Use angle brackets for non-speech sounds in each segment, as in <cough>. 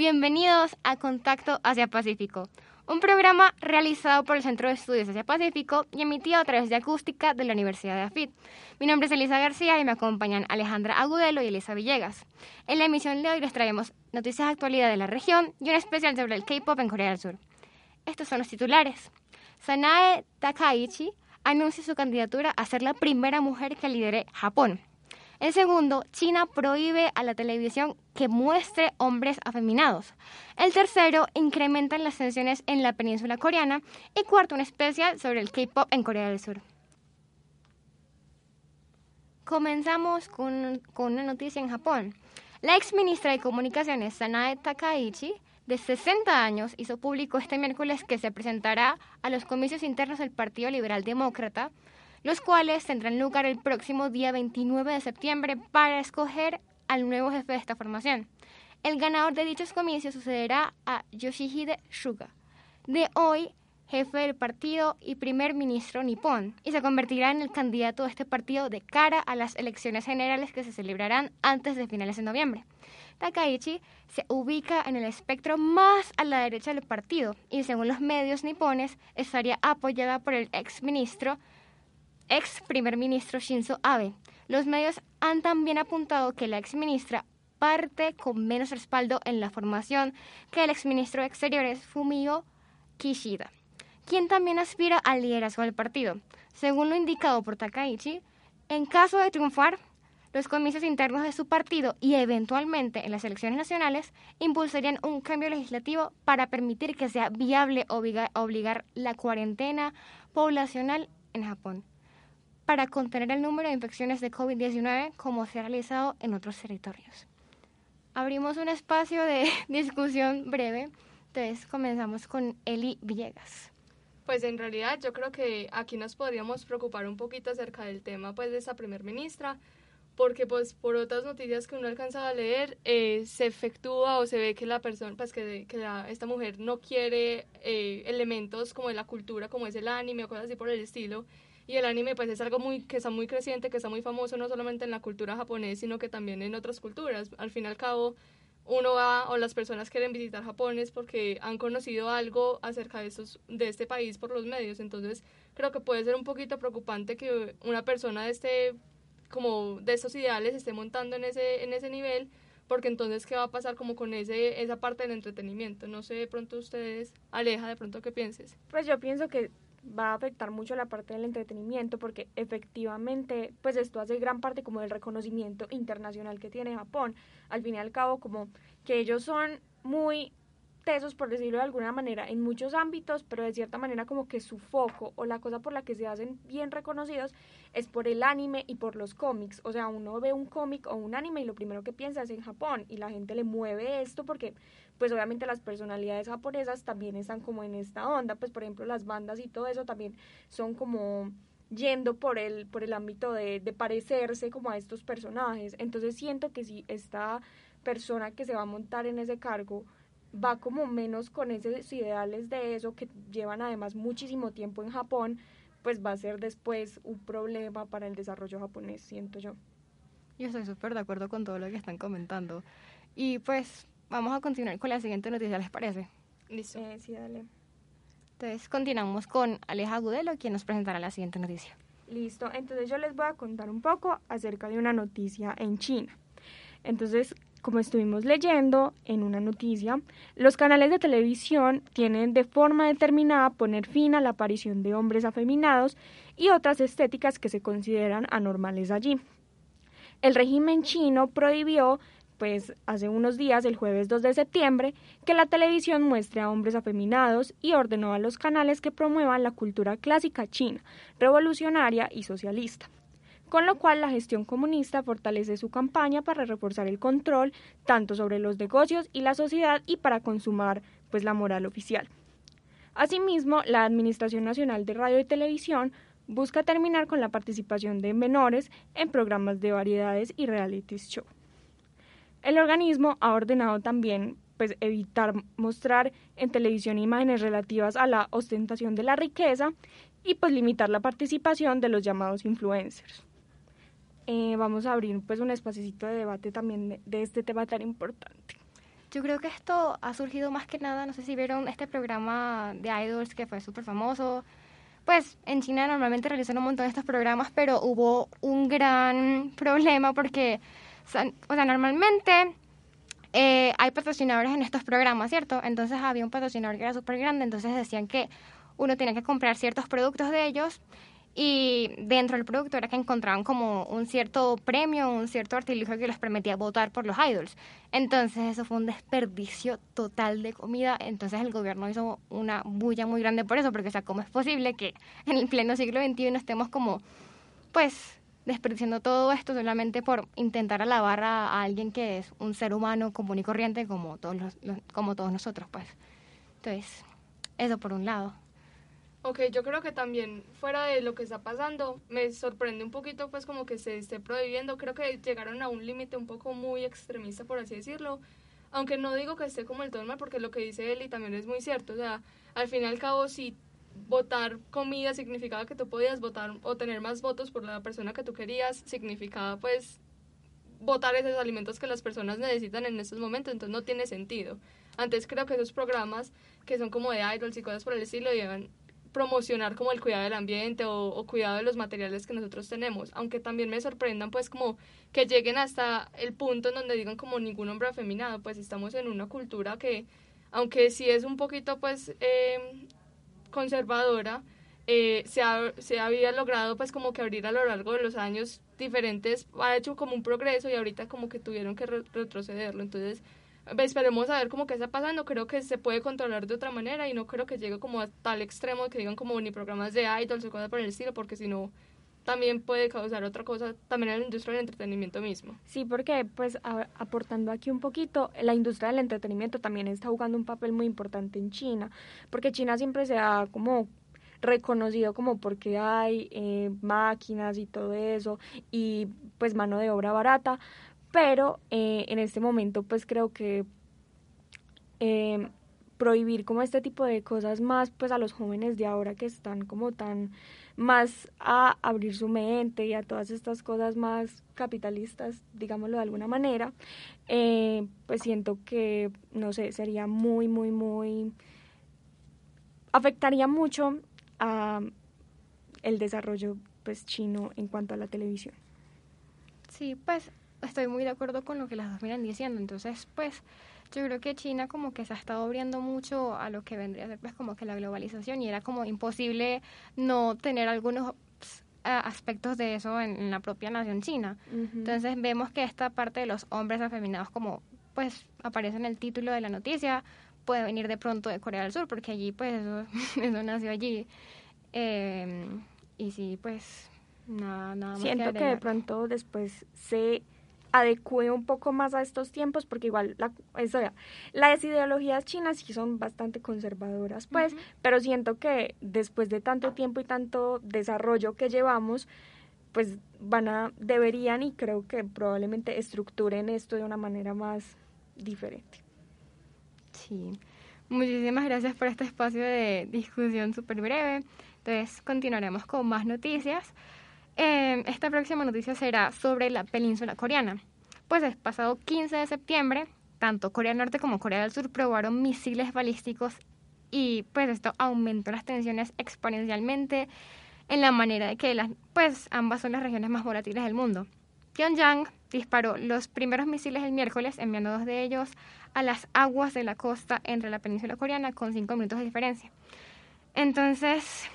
Bienvenidos a Contacto Asia Pacífico, un programa realizado por el Centro de Estudios Asia Pacífico y emitido a través de acústica de la Universidad de AFIT. Mi nombre es Elisa García y me acompañan Alejandra Agudelo y Elisa Villegas. En la emisión de hoy les traemos noticias de actualidad de la región y un especial sobre el K-pop en Corea del Sur. Estos son los titulares. Sanae Takaichi anuncia su candidatura a ser la primera mujer que lidere Japón. El segundo, China prohíbe a la televisión que muestre hombres afeminados. El tercero, incrementan las tensiones en la península coreana. Y cuarto, un especial sobre el K-pop en Corea del Sur. Comenzamos con, con una noticia en Japón. La ex ministra de Comunicaciones, Sanae Takaichi, de 60 años, hizo público este miércoles que se presentará a los comicios internos del Partido Liberal Demócrata los cuales tendrán lugar el próximo día 29 de septiembre para escoger al nuevo jefe de esta formación. El ganador de dichos comicios sucederá a Yoshihide Suga, de hoy jefe del partido y primer ministro nipón, y se convertirá en el candidato de este partido de cara a las elecciones generales que se celebrarán antes de finales de noviembre. Takaichi se ubica en el espectro más a la derecha del partido y según los medios nipones estaría apoyada por el ex ministro ex primer ministro Shinzo Abe. Los medios han también apuntado que la ex ministra parte con menos respaldo en la formación que el ex ministro de Exteriores Fumio Kishida, quien también aspira al liderazgo del partido. Según lo indicado por Takaichi, en caso de triunfar, los comicios internos de su partido y eventualmente en las elecciones nacionales impulsarían un cambio legislativo para permitir que sea viable obligar la cuarentena poblacional en Japón para contener el número de infecciones de COVID-19 como se ha realizado en otros territorios. Abrimos un espacio de <laughs> discusión breve, entonces comenzamos con Eli Villegas. Pues en realidad yo creo que aquí nos podríamos preocupar un poquito acerca del tema pues de esta primer ministra, porque pues por otras noticias que uno alcanzaba a leer eh, se efectúa o se ve que la persona pues que, que la, esta mujer no quiere eh, elementos como de la cultura como es el anime o cosas así por el estilo y el anime pues es algo muy que está muy creciente que está muy famoso no solamente en la cultura japonesa sino que también en otras culturas. Al fin y al cabo uno va o las personas quieren visitar Japón es porque han conocido algo acerca de esos de este país por los medios. Entonces creo que puede ser un poquito preocupante que una persona de este como de estos ideales esté montando en ese en ese nivel porque entonces qué va a pasar como con ese esa parte del entretenimiento no sé de pronto ustedes aleja de pronto qué pienses pues yo pienso que va a afectar mucho la parte del entretenimiento porque efectivamente pues esto hace gran parte como del reconocimiento internacional que tiene Japón. Al fin y al cabo como que ellos son muy tesos por decirlo de alguna manera en muchos ámbitos pero de cierta manera como que su foco o la cosa por la que se hacen bien reconocidos es por el anime y por los cómics. O sea uno ve un cómic o un anime y lo primero que piensa es en Japón y la gente le mueve esto porque pues obviamente las personalidades japonesas también están como en esta onda, pues por ejemplo las bandas y todo eso también son como yendo por el, por el ámbito de, de parecerse como a estos personajes. Entonces siento que si esta persona que se va a montar en ese cargo va como menos con esos ideales de eso que llevan además muchísimo tiempo en Japón, pues va a ser después un problema para el desarrollo japonés, siento yo. Yo estoy súper de acuerdo con todo lo que están comentando. Y pues vamos a continuar con la siguiente noticia, ¿les parece? Listo. Eh, sí, dale. Entonces continuamos con Aleja Agudelo, quien nos presentará la siguiente noticia. Listo, entonces yo les voy a contar un poco acerca de una noticia en China. Entonces, como estuvimos leyendo en una noticia, los canales de televisión tienen de forma determinada poner fin a la aparición de hombres afeminados y otras estéticas que se consideran anormales allí. El régimen chino prohibió pues hace unos días, el jueves 2 de septiembre, que la televisión muestre a hombres afeminados y ordenó a los canales que promuevan la cultura clásica china, revolucionaria y socialista. con lo cual la gestión comunista fortalece su campaña para reforzar el control tanto sobre los negocios y la sociedad y para consumar pues la moral oficial. Asimismo, la Administración Nacional de Radio y Televisión busca terminar con la participación de menores en programas de variedades y reality show. El organismo ha ordenado también pues, evitar mostrar en televisión imágenes relativas a la ostentación de la riqueza y pues limitar la participación de los llamados influencers. Eh, vamos a abrir pues un espacito de debate también de, de este tema tan importante. Yo creo que esto ha surgido más que nada, no sé si vieron este programa de idols que fue súper famoso. Pues en China normalmente realizan un montón de estos programas, pero hubo un gran problema porque, o sea, normalmente eh, hay patrocinadores en estos programas, ¿cierto? Entonces había un patrocinador que era súper grande, entonces decían que uno tenía que comprar ciertos productos de ellos y dentro del producto era que encontraban como un cierto premio, un cierto artilugio que les permitía votar por los idols. Entonces eso fue un desperdicio total de comida. Entonces el gobierno hizo una bulla muy grande por eso, porque o sea, ¿cómo es posible que en el pleno siglo XXI estemos como, pues, desperdiciando todo esto solamente por intentar alabar a, alguien que es un ser humano común y corriente como todos, los, como todos nosotros, pues. Entonces, eso por un lado. Ok, yo creo que también fuera de lo que está pasando, me sorprende un poquito pues como que se esté prohibiendo, creo que llegaron a un límite un poco muy extremista por así decirlo, aunque no digo que esté como el todo mal porque lo que dice Eli también es muy cierto, o sea, al fin y al cabo si votar comida significaba que tú podías votar o tener más votos por la persona que tú querías, significaba pues votar esos alimentos que las personas necesitan en estos momentos, entonces no tiene sentido. Antes creo que esos programas que son como de idols y cosas por el estilo llevan promocionar como el cuidado del ambiente o, cuidado de los materiales que nosotros tenemos, aunque también me sorprendan pues como que lleguen hasta el punto en donde digan como ningún hombre afeminado, pues estamos en una cultura que aunque sí es un poquito pues eh, conservadora, eh, se, se había logrado pues como que abrir a lo largo de los años diferentes, ha hecho como un progreso y ahorita como que tuvieron que retrocederlo, entonces esperemos a ver cómo que está pasando. Creo que se puede controlar de otra manera y no creo que llegue como a tal extremo que digan como ni programas de idols o cosas por el estilo, porque si no también puede causar otra cosa también en la industria del entretenimiento mismo. Sí, porque pues aportando aquí un poquito, la industria del entretenimiento también está jugando un papel muy importante en China, porque China siempre se ha como reconocido como porque hay eh, máquinas y todo eso y pues mano de obra barata, pero eh, en este momento pues creo que eh, prohibir como este tipo de cosas más pues a los jóvenes de ahora que están como tan más a abrir su mente y a todas estas cosas más capitalistas, digámoslo de alguna manera, eh, pues siento que, no sé, sería muy, muy, muy, afectaría mucho a el desarrollo pues chino en cuanto a la televisión. Sí, pues estoy muy de acuerdo con lo que las dos miran diciendo. Entonces, pues, yo creo que China como que se ha estado abriendo mucho a lo que vendría a ser pues como que la globalización y era como imposible no tener algunos pues, aspectos de eso en, la propia nación china. Entonces vemos que esta parte de los hombres afeminados como pues aparece en el título de la noticia puede venir de pronto de Corea del Sur porque allí pues eso, <laughs> eso nació allí. Eh, y sí, pues nada, nada más. Siento que de pronto después se adecue un poco más a estos tiempos, porque igual la, las ideologías chinas sí son bastante conservadoras, pues, pero siento que después de tanto tiempo y tanto desarrollo que llevamos, pues van a, deberían y creo que probablemente estructuren esto de una manera más diferente. Sí. Muchísimas gracias por este espacio de discusión súper breve. Entonces, continuaremos con más noticias. Eh, esta próxima noticia será sobre la península coreana. Pues el pasado 15 de septiembre, tanto Corea del Norte como Corea del Sur probaron misiles balísticos y pues esto aumentó las tensiones exponencialmente en la manera de que las, pues ambas son las regiones más volátiles del mundo. Pyongyang disparó los primeros misiles el miércoles, enviando dos de ellos a las aguas de la costa entre la península coreana con cinco minutos de diferencia. Entonces,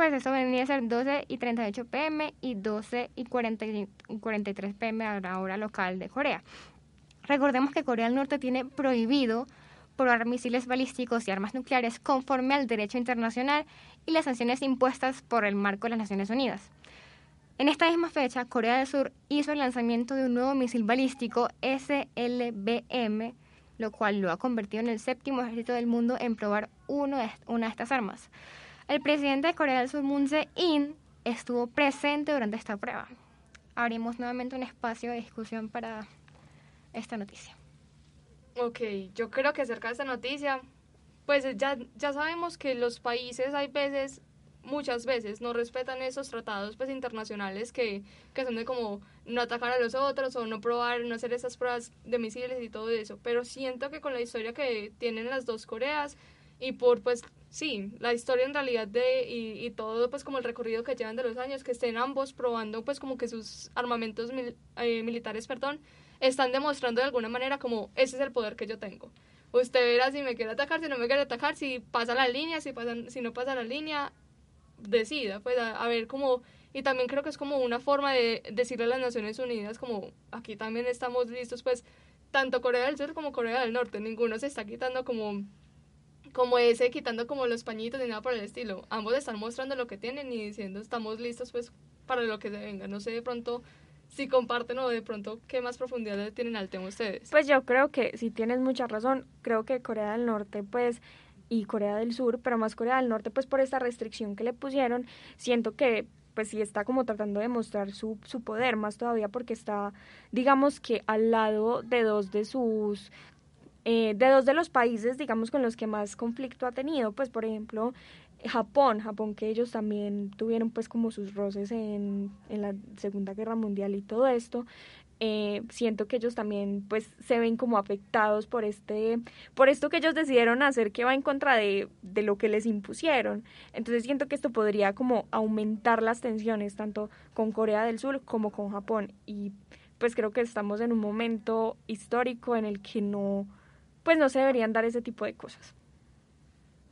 pues eso venía a ser 12 y 38 pm y 12 y 43 pm a la hora local de Corea. Recordemos que Corea del Norte tiene prohibido probar misiles balísticos y armas nucleares conforme al derecho internacional y las sanciones impuestas por el marco de las Naciones Unidas. En esta misma fecha, Corea del Sur hizo el lanzamiento de un nuevo misil balístico SLBM, lo cual lo ha convertido en el séptimo ejército del mundo en probar uno de, una de estas armas. El presidente de Corea del Sur, Moon Jae-in, estuvo presente durante esta prueba. Abrimos nuevamente un espacio de discusión para esta noticia. Ok, yo creo que acerca de esta noticia, pues ya, ya sabemos que los países hay veces, muchas veces, no respetan esos tratados pues internacionales que, que son de como no atacar a los otros o no probar, no hacer esas pruebas de misiles y todo eso. Pero siento que con la historia que tienen las dos Coreas y por pues sí, la historia en realidad de y, y, todo pues como el recorrido que llevan de los años, que estén ambos probando pues como que sus armamentos mil, eh, militares, perdón, están demostrando de alguna manera como ese es el poder que yo tengo. Usted verá si me quiere atacar, si no me quiere atacar, si pasa la línea, si, pasa, si no pasa la línea, decida, pues a, a ver cómo... Y también creo que es como una forma de decirle a las Naciones Unidas como aquí también estamos listos, pues tanto Corea del Sur como Corea del Norte, ninguno se está quitando como como ese quitando como los pañitos ni nada por el estilo. Ambos están mostrando lo que tienen y diciendo estamos listos pues para lo que se venga. No sé de pronto si comparten o de pronto qué más profundidad tienen al tema ustedes. Pues yo creo que si tienes mucha razón, creo que Corea del Norte pues y Corea del Sur, pero más Corea del Norte pues por esta restricción que le pusieron, siento que pues sí está como tratando de mostrar su, su poder más todavía porque está digamos que al lado de dos de sus eh, de dos de los países, digamos, con los que más conflicto ha tenido, pues por ejemplo, Japón, Japón que ellos también tuvieron pues como sus roces en, en la Segunda Guerra Mundial y todo esto, eh, siento que ellos también pues se ven como afectados por este por esto que ellos decidieron hacer que va en contra de, de lo que les impusieron. Entonces siento que esto podría como aumentar las tensiones tanto con Corea del Sur como con Japón. Y pues creo que estamos en un momento histórico en el que no pues no se deberían dar ese tipo de cosas.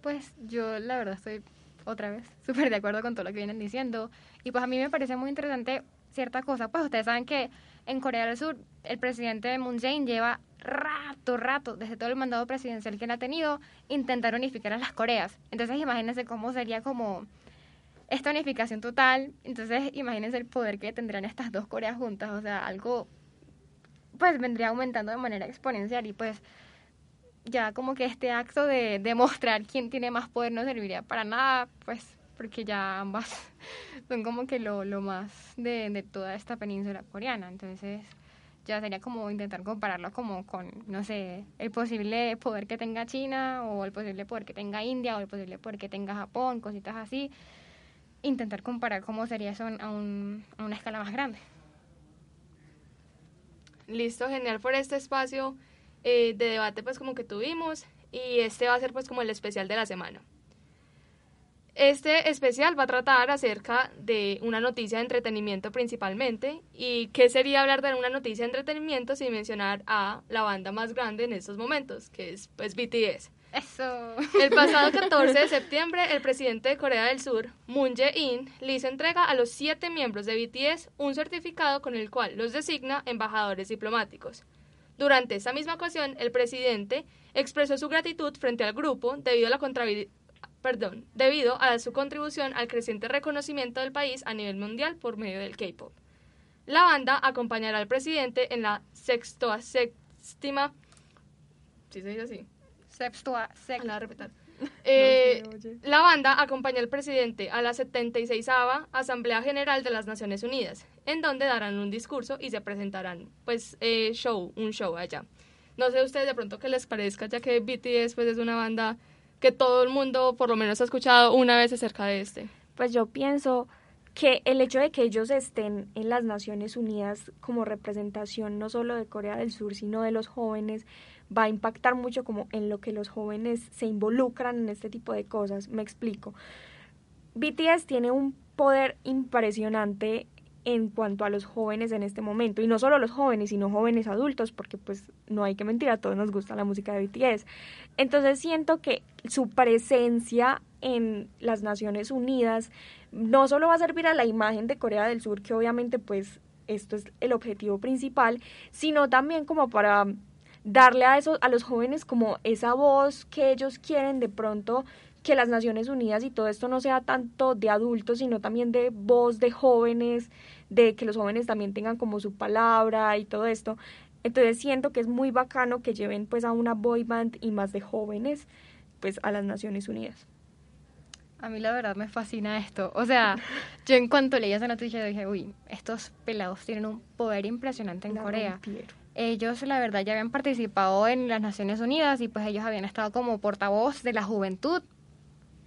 Pues yo la verdad estoy otra vez <laughs> súper de acuerdo con todo lo que vienen diciendo y pues a mí me parece muy interesante cierta cosa, pues ustedes saben que en Corea del Sur el presidente Moon Jae-in lleva rato, rato, desde todo el mandado presidencial que él ha tenido, intentar unificar a las Coreas. Entonces imagínense cómo sería como esta unificación total. Entonces imagínense el poder que tendrían estas dos Coreas juntas. O sea, algo pues vendría aumentando de manera exponencial y pues ya como que este acto de demostrar quién tiene más poder no serviría para nada, pues porque ya ambas <laughs> son como que lo, lo más de, de toda esta península coreana. Entonces ya sería como intentar compararlo como con, no sé, el posible poder que tenga China o el posible poder que tenga India o el posible poder que tenga Japón, cositas así. Intentar comparar cómo sería eso a, un, a una escala más grande. Listo, genial por este espacio eh, de debate pues como que tuvimos y este va a ser pues como el especial de la semana. Este especial va a tratar acerca de una noticia de entretenimiento principalmente. ¿Y qué sería hablar de una noticia de entretenimiento sin mencionar a la banda más grande en estos momentos, que es pues BTS? Eso. El pasado <laughs> 14 de septiembre, el presidente de Corea del Sur, Moon Jae-in, le hizo entrega a los siete miembros de BTS un certificado con el cual los designa embajadores diplomáticos. Durante esa misma ocasión, el presidente expresó su gratitud frente al grupo debido a la perdón, debido a su contribución al creciente reconocimiento del país a nivel mundial por medio del K-pop. La banda acompañará al presidente en la sexta séptima. ¿Sí se dice así? Sextua, sex- La Eh, la banda acompaña al presidente a la 76 Asamblea General de las Naciones Unidas, en donde darán un discurso y se presentarán, pues, eh, show, un show allá. No sé ustedes de pronto qué les parezca, ya que BTS pues, es una banda que todo el mundo por lo menos ha escuchado una vez acerca de este. Pues yo pienso que el hecho de que ellos estén en las Naciones Unidas como representación no solo de Corea del Sur, sino de los jóvenes, va a impactar mucho como en lo que los jóvenes se involucran en este tipo de cosas. Me explico. BTS tiene un poder impresionante en cuanto a los jóvenes en este momento y no solo los jóvenes sino jóvenes adultos porque pues no hay que mentir a todos nos gusta la música de BTS entonces siento que su presencia en las Naciones Unidas no solo va a servir a la imagen de Corea del Sur que obviamente pues esto es el objetivo principal sino también como para darle a esos a los jóvenes como esa voz que ellos quieren de pronto que las Naciones Unidas y todo esto no sea tanto de adultos, sino también de voz de jóvenes, de que los jóvenes también tengan como su palabra y todo esto. Entonces siento que es muy bacano que lleven pues a una boy band y más de jóvenes pues a las Naciones Unidas. A mí la verdad me fascina esto. O sea, <laughs> yo en cuanto leí esa noticia dije, uy, estos pelados tienen un poder impresionante en La Corea. rompieron. Ellos, la verdad, ya habían participado en las Naciones Unidas y pues ellos habían estado como portavoz de la juventud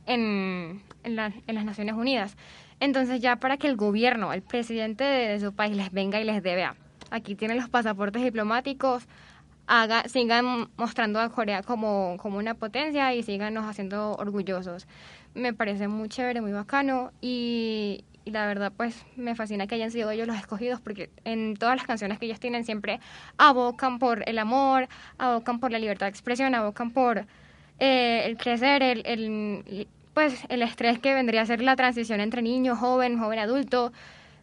en, en, la- en las Naciones Unidas. Entonces ya para que el gobierno, el presidente de, su país les venga y les dé, vea, aquí tienen los pasaportes diplomáticos, haga, sigan mostrando a Corea como, como una potencia y síganos haciendo orgullosos. Me parece muy chévere, muy bacano y, y la verdad pues me fascina que hayan sido ellos los escogidos porque en todas las canciones que ellos tienen siempre abocan por el amor, abocan por la libertad de expresión, abocan por eh, el crecer, el, el, pues el estrés que vendría a ser la transición entre niño, joven, joven adulto.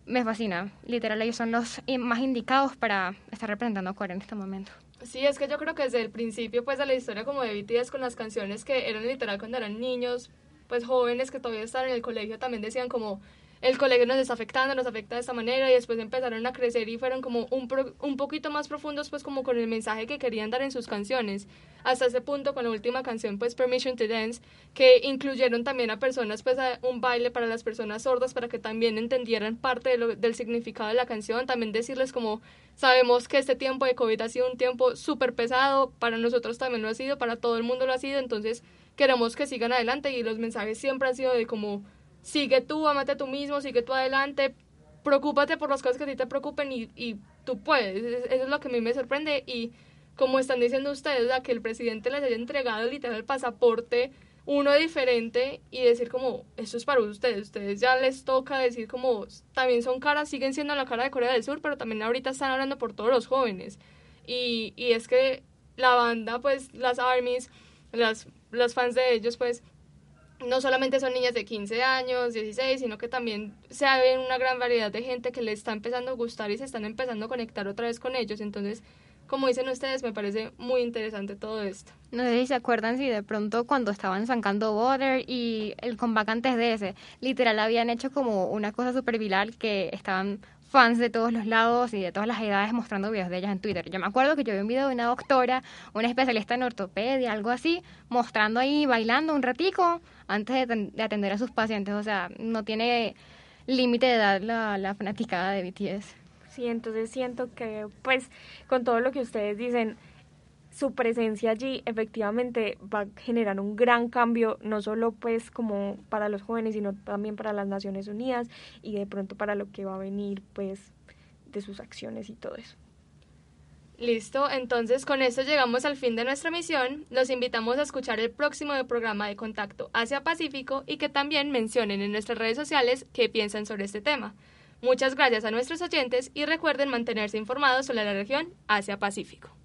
Me fascina. Literal, ellos son los más indicados para estar representando a Corea en este momento. Sí, es que yo creo que desde el principio pues de la historia como de BTS con las canciones que eran literal cuando eran niños, pues jóvenes que todavía estaban en el colegio también decían como el colegio nos está afectando, nos afecta de esta manera y después empezaron a crecer y fueron como un, un poquito más profundos pues como con el mensaje que querían dar en sus canciones. Hasta ese punto con la última canción pues Permission to Dance que incluyeron también a personas pues un baile para las personas sordas para que también entendieran parte del significado de la canción, también decirles como sabemos que este tiempo de COVID ha sido un tiempo súper pesado, para nosotros también lo ha sido, para todo el mundo lo ha sido, entonces queremos que sigan adelante y los mensajes siempre han sido de como sigue tú, amate tú mismo, sigue tú adelante, preocúpate por las cosas que a ti te preocupen y, y tú puedes. Es- Eso es lo que a mí me sorprende y como están diciendo ustedes, o que el presidente les haya entregado literal el pasaporte, uno diferente y decir como, esto es para ustedes, ustedes ya les toca decir como, también son caras, siguen siendo la cara de Corea del Sur, pero también ahorita están hablando por todos los jóvenes. Y, y es que la banda, pues las ARMYs, las, las fans de ellos, pues no solamente son niñas de 15 años, 16, sino que también se ve una gran variedad de gente que le está empezando a gustar y se están empezando a conectar otra vez con ellos. Entonces, como dicen ustedes, me parece muy interesante todo esto. No sé si se acuerdan si de pronto cuando estaban sacando Water y el comeback antes de ese, literal habían hecho como una cosa súper viral que estaban fans de todos los lados y de todas las edades mostrando videos de ellas en Twitter. Yo me acuerdo que yo vi un video de una doctora, una especialista en ortopedia, algo así, mostrando ahí, bailando un ratico antes de, ten- de atender a sus pacientes. O sea, no tiene límite de edad la, la fanaticada de BTS. Sí, entonces siento que pues con todo lo que ustedes dicen, su presencia allí efectivamente va a generar un gran cambio, no solo pues como para los jóvenes, sino también para las Naciones Unidas y de pronto para lo que va a venir pues de sus acciones y todo eso. Listo, entonces con esto llegamos al fin de nuestra misión. Los invitamos a escuchar el próximo programa de Contacto Asia Pacífico y que también mencionen en nuestras redes sociales qué piensan sobre este tema. Muchas gracias a nuestros oyentes y recuerden mantenerse informados sobre la región Asia Pacífico.